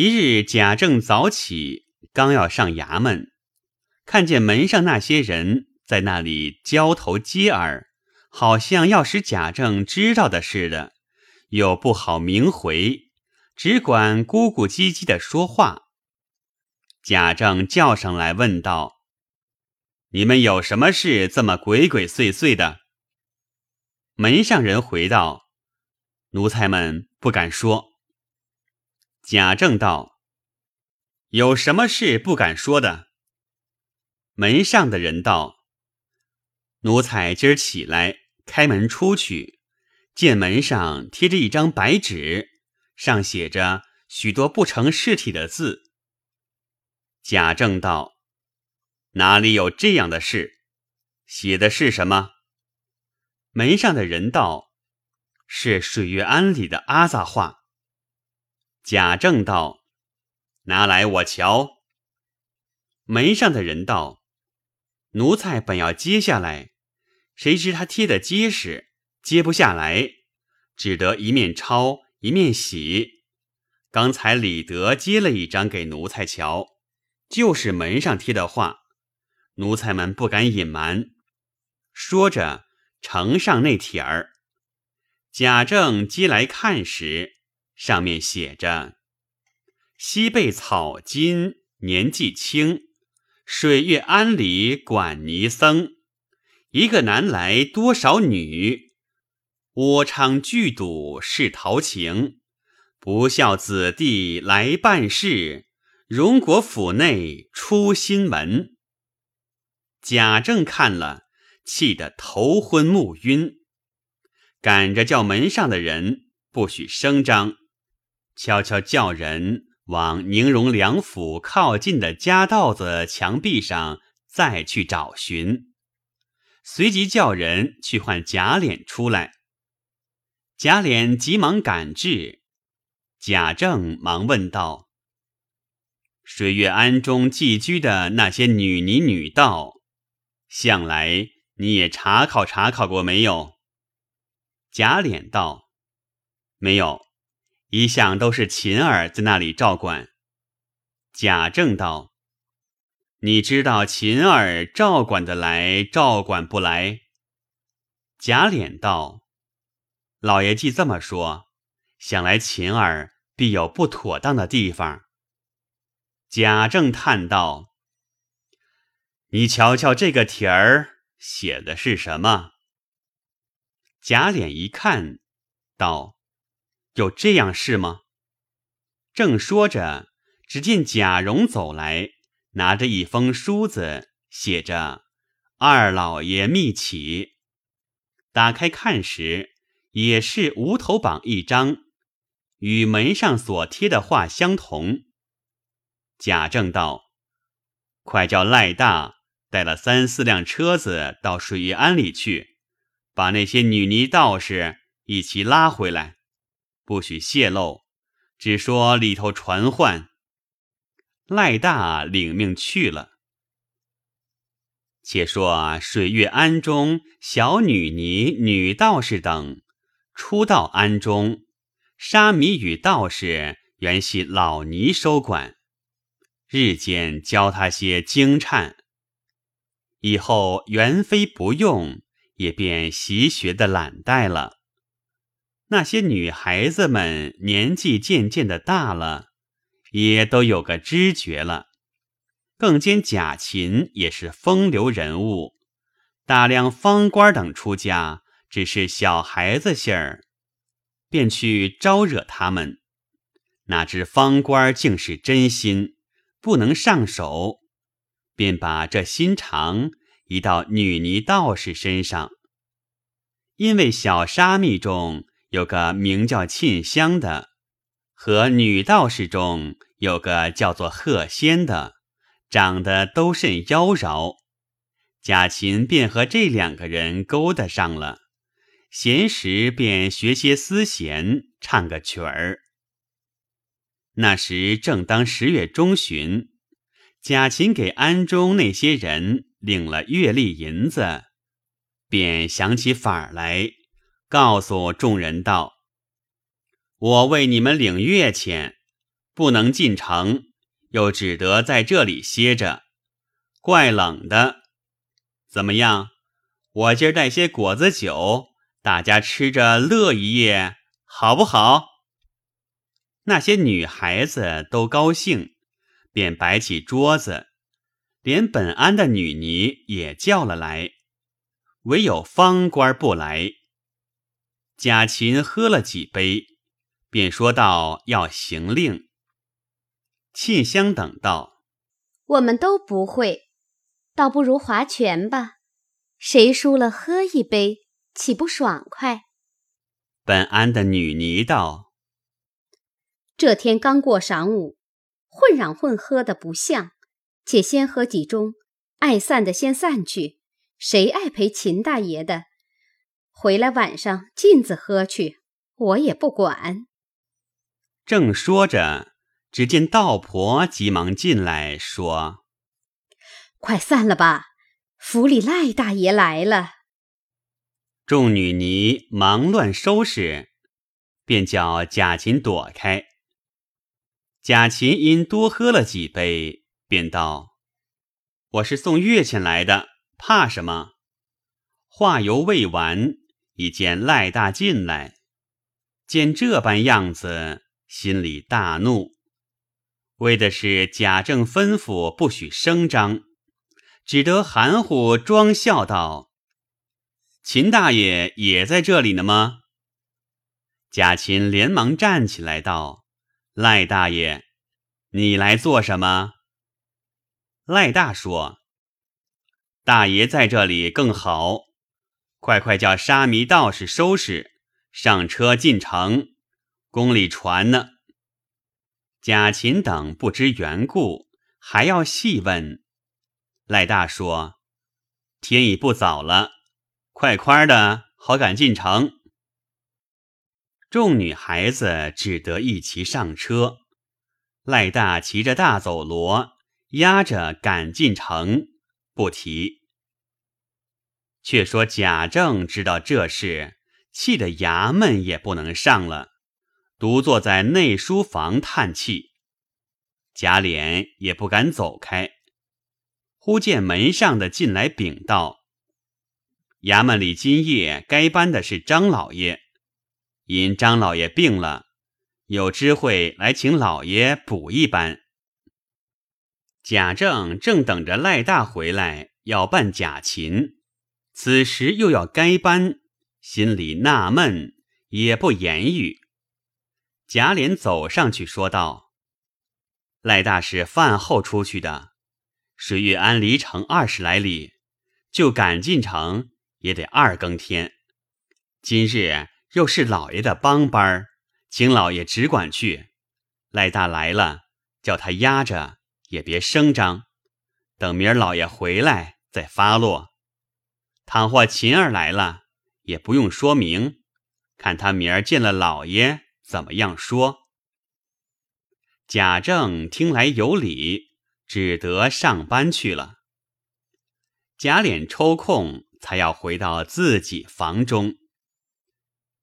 一日，贾政早起，刚要上衙门，看见门上那些人在那里交头接耳，好像要使贾政知道的似的，又不好明回，只管咕咕唧唧的说话。贾政叫上来问道：“你们有什么事这么鬼鬼祟祟的？”门上人回道：“奴才们不敢说。”贾政道：“有什么事不敢说的？”门上的人道：“奴才今儿起来开门出去，见门上贴着一张白纸，上写着许多不成事体的字。”贾政道：“哪里有这样的事？写的是什么？”门上的人道：“是水月庵里的阿杂话。”贾政道：“拿来我瞧。”门上的人道：“奴才本要接下来，谁知他贴的结实，接不下来，只得一面抄一面洗。刚才李德接了一张给奴才瞧，就是门上贴的话，奴才们不敢隐瞒。”说着，呈上那帖儿。贾政接来看时。上面写着：“西贝草金年纪轻，水月庵里管尼僧。一个男来多少女，窝娼聚赌是陶情。不孝子弟来办事，荣国府内出新闻。”贾政看了，气得头昏目晕，赶着叫门上的人不许声张。悄悄叫人往宁荣两府靠近的夹道子墙壁上再去找寻，随即叫人去唤贾琏出来。贾琏急忙赶至，贾政忙问道：“水月庵中寄居的那些女尼女道，向来你也查考查考过没有？”贾琏道：“没有。”一向都是秦儿在那里照管。贾政道：“你知道秦儿照管得来，照管不来？”贾琏道：“老爷既这么说，想来秦儿必有不妥当的地方。”贾政叹道：“你瞧瞧这个题儿写的是什么？”贾琏一看，道。有这样事吗？正说着，只见贾蓉走来，拿着一封书子，写着“二老爷密启”。打开看时，也是无头榜一张，与门上所贴的画相同。贾政道：“快叫赖大带了三四辆车子到水月庵里去，把那些女尼道士一起拉回来。”不许泄露，只说里头传唤。赖大领命去了。且说水月庵中小女尼、女道士等初到庵中，沙弥与道士原系老尼收管，日间教他些经忏。以后元妃不用，也便习学的懒怠了。那些女孩子们年纪渐渐的大了，也都有个知觉了。更兼贾琴也是风流人物，大量方官等出家只是小孩子信儿，便去招惹他们。哪知方官竟是真心，不能上手，便把这心肠移到女尼道士身上，因为小沙弥中。有个名叫沁香的，和女道士中有个叫做鹤仙的，长得都甚妖娆。贾琴便和这两个人勾搭上了，闲时便学些丝弦，唱个曲儿。那时正当十月中旬，贾琴给庵中那些人领了月例银子，便想起法儿来。告诉众人道：“我为你们领月钱，不能进城，又只得在这里歇着，怪冷的。怎么样？我今儿带些果子酒，大家吃着乐一夜，好不好？那些女孩子都高兴，便摆起桌子，连本安的女尼也叫了来，唯有方官不来。贾琴喝了几杯，便说道：“要行令。”沁香等道：“我们都不会，倒不如划拳吧。谁输了喝一杯，岂不爽快？”本安的女尼道：“这天刚过晌午，混嚷混喝的不像，且先喝几盅，爱散的先散去。谁爱陪秦大爷的？”回来晚上尽子喝去，我也不管。正说着，只见道婆急忙进来，说：“快散了吧，府里赖大爷来了。”众女尼忙乱收拾，便叫贾琴躲开。贾琴因多喝了几杯，便道：“我是送月钱来的，怕什么？”话犹未完。一见赖大进来，见这般样子，心里大怒，为的是贾政吩咐不许声张，只得含糊装笑道：“秦大爷也在这里呢吗？”贾琴连忙站起来道：“赖大爷，你来做什么？”赖大说：“大爷在这里更好。”快快叫沙弥道士收拾，上车进城。宫里传呢。贾琴等不知缘故，还要细问。赖大说：“天已不早了，快快的，好赶进城。”众女孩子只得一齐上车。赖大骑着大走骡，压着赶进城，不提。却说贾政知道这事，气得衙门也不能上了，独坐在内书房叹气。贾琏也不敢走开。忽见门上的进来禀道：“衙门里今夜该班的是张老爷，因张老爷病了，有知会来请老爷补一班。”贾政正等着赖大回来，要办贾琴。此时又要该班，心里纳闷，也不言语。贾琏走上去说道：“赖大是饭后出去的，水月庵离城二十来里，就赶进城也得二更天。今日又是老爷的帮班，请老爷只管去。赖大来了，叫他压着，也别声张，等明儿老爷回来再发落。”倘或秦儿来了，也不用说明，看他明儿见了老爷怎么样说。贾政听来有理，只得上班去了。贾琏抽空才要回到自己房中，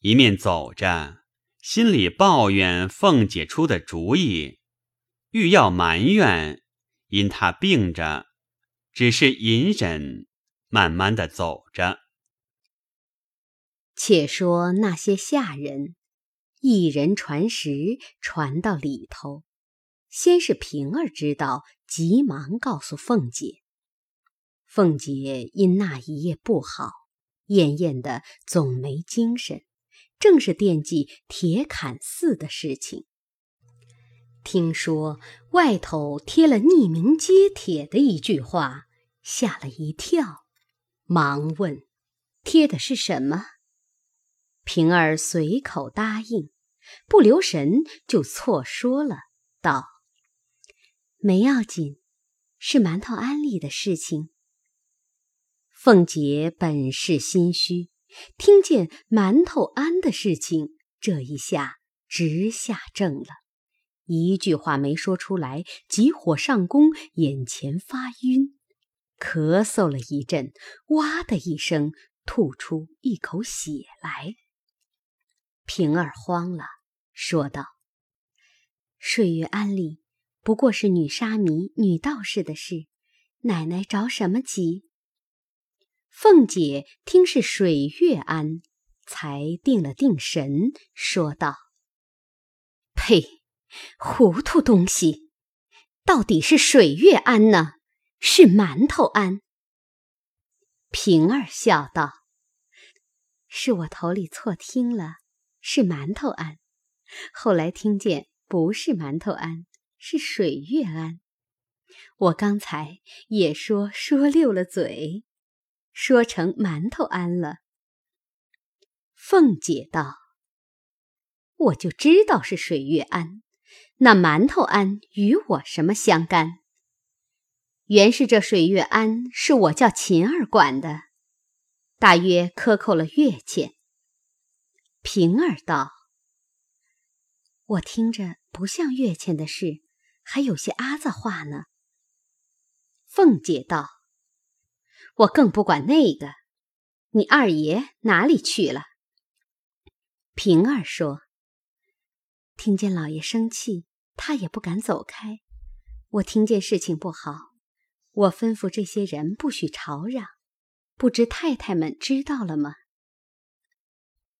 一面走着，心里抱怨凤姐出的主意，欲要埋怨，因他病着，只是隐忍。慢慢的走着。且说那些下人，一人传十，传到里头。先是平儿知道，急忙告诉凤姐。凤姐因那一夜不好，恹恹的，总没精神，正是惦记铁槛寺的事情。听说外头贴了匿名揭帖的一句话，吓了一跳。忙问：“贴的是什么？”平儿随口答应，不留神就错说了，道：“没要紧，是馒头庵里的事情。”凤姐本是心虚，听见馒头庵的事情，这一下直下怔了，一句话没说出来，急火上攻，眼前发晕。咳嗽了一阵，哇的一声，吐出一口血来。平儿慌了，说道：“水月庵里不过是女沙弥、女道士的事，奶奶着什么急？凤姐听是水月庵，才定了定神，说道：“呸，糊涂东西！到底是水月庵呢，是馒头庵？”平儿笑道：“是我头里错听了，是馒头庵。后来听见不是馒头庵，是水月庵。我刚才也说说溜了嘴。”说成馒头庵了。凤姐道：“我就知道是水月庵，那馒头庵与我什么相干？原是这水月庵是我叫琴儿管的，大约克扣了月钱。”平儿道：“我听着不像月钱的事，还有些阿杂话呢。”凤姐道。我更不管那个，你二爷哪里去了？平儿说：“听见老爷生气，他也不敢走开。我听见事情不好，我吩咐这些人不许吵嚷。不知太太们知道了吗？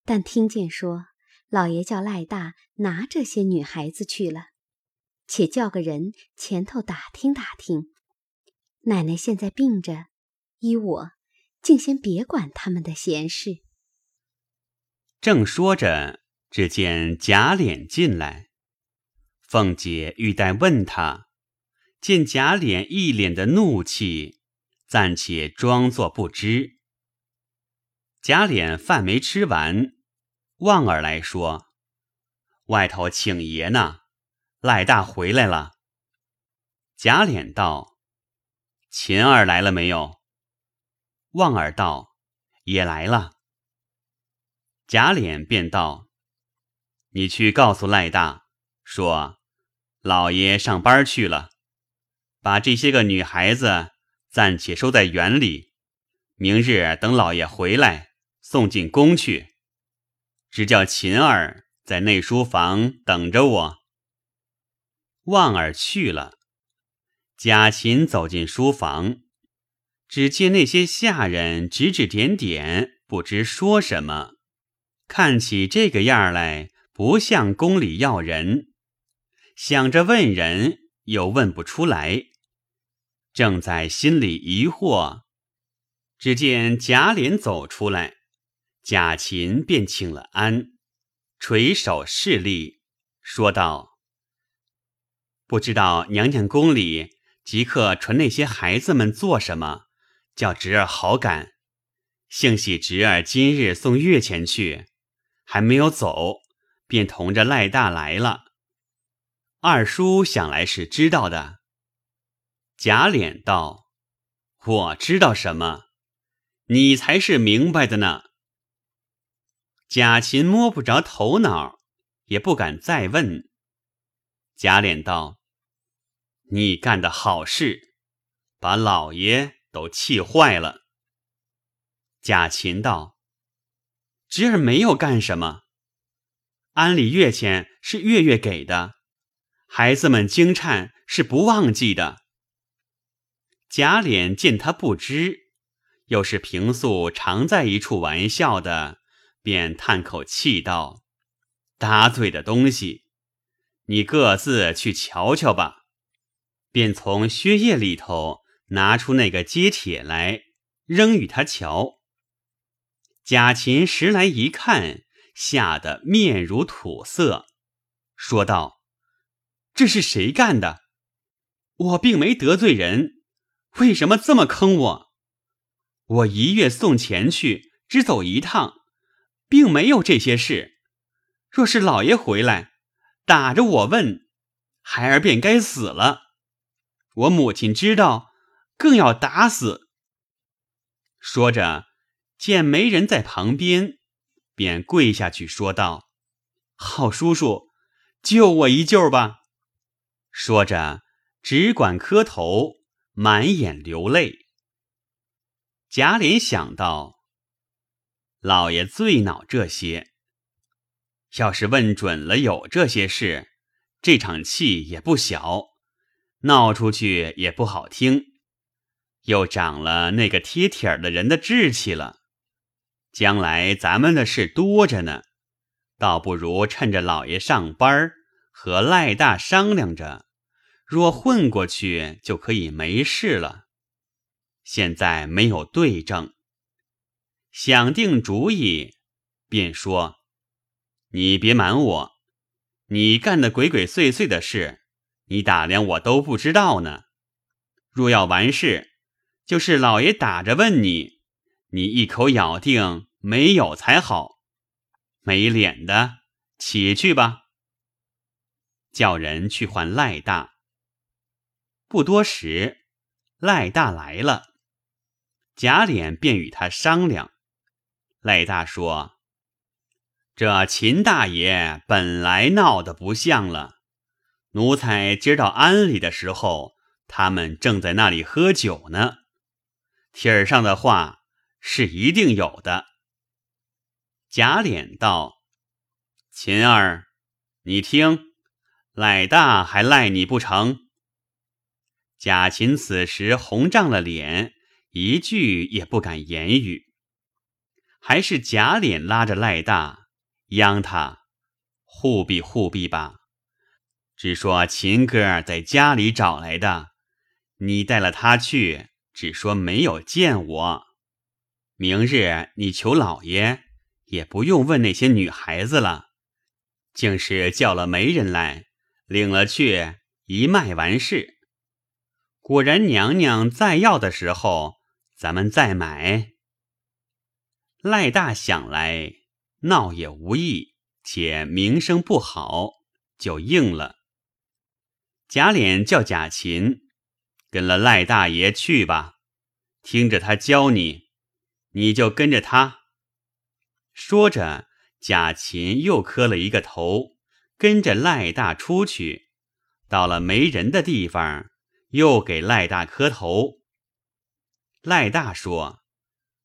但听见说老爷叫赖大拿这些女孩子去了，且叫个人前头打听打听。奶奶现在病着。”依我，竟先别管他们的闲事。正说着，只见贾琏进来，凤姐欲待问他，见贾琏一脸的怒气，暂且装作不知。贾琏饭没吃完，望儿来说：“外头请爷呢，赖大回来了。”贾琏道：“秦儿来了没有？”望儿道：“也来了。”贾琏便道：“你去告诉赖大，说老爷上班去了，把这些个女孩子暂且收在园里，明日等老爷回来送进宫去。只叫琴儿在内书房等着我。”望儿去了，贾琴走进书房。只见那些下人指指点点，不知说什么，看起这个样来，不像宫里要人。想着问人，又问不出来，正在心里疑惑，只见贾琏走出来，贾琴便请了安，垂手侍立，说道：“不知道娘娘宫里即刻传那些孩子们做什么？”叫侄儿好赶，幸喜侄儿今日送月钱去，还没有走，便同着赖大来了。二叔想来是知道的。贾琏道：“我知道什么？你才是明白的呢。”贾琴摸不着头脑，也不敢再问。贾琏道：“你干的好事，把老爷。”都气坏了。贾琴道：“侄儿没有干什么，安里月钱是月月给的，孩子们惊颤是不忘记的。”贾琏见他不知，又是平素常在一处玩笑的，便叹口气道：“打嘴的东西，你各自去瞧瞧吧。”便从靴叶里头。拿出那个接帖来，扔与他瞧。贾琴拾来一看，吓得面如土色，说道：“这是谁干的？我并没得罪人，为什么这么坑我？我一月送钱去，只走一趟，并没有这些事。若是老爷回来，打着我问，孩儿便该死了。我母亲知道。”更要打死。说着，见没人在旁边，便跪下去说道：“好叔叔，救我一救吧！”说着，只管磕头，满眼流泪。贾琏想到，老爷最恼这些，要是问准了有这些事，这场气也不小，闹出去也不好听，又长了那个贴帖儿的人的志气了。将来咱们的事多着呢，倒不如趁着老爷上班和赖大商量着，若混过去就可以没事了。现在没有对证，想定主意，便说：“你别瞒我，你干的鬼鬼祟祟的事，你打量我都不知道呢。若要完事，就是老爷打着问你，你一口咬定没有才好。没脸的，起去吧。”叫人去唤赖大。不多时，赖大来了。贾琏便与他商量，赖大说：“这秦大爷本来闹得不像了。奴才今到庵里的时候，他们正在那里喝酒呢。帖儿上的话是一定有的。”贾琏道：“秦儿，你听，赖大还赖你不成？”贾琴此时红涨了脸。一句也不敢言语，还是贾琏拉着赖大，央他护庇护庇吧。只说秦哥在家里找来的，你带了他去，只说没有见我。明日你求老爷，也不用问那些女孩子了，竟是叫了媒人来，领了去一卖完事。果然娘娘再要的时候。咱们再买。赖大想来闹也无益，且名声不好，就应了。贾琏叫贾琴跟了赖大爷去吧，听着他教你，你就跟着他。说着，贾琴又磕了一个头，跟着赖大出去，到了没人的地方，又给赖大磕头。赖大说：“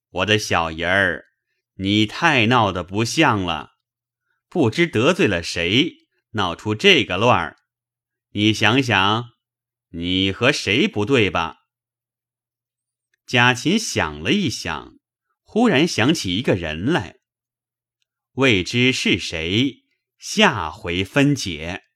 我的小爷儿，你太闹得不像了，不知得罪了谁，闹出这个乱儿。你想想，你和谁不对吧？”贾琴想了一想，忽然想起一个人来，未知是谁，下回分解。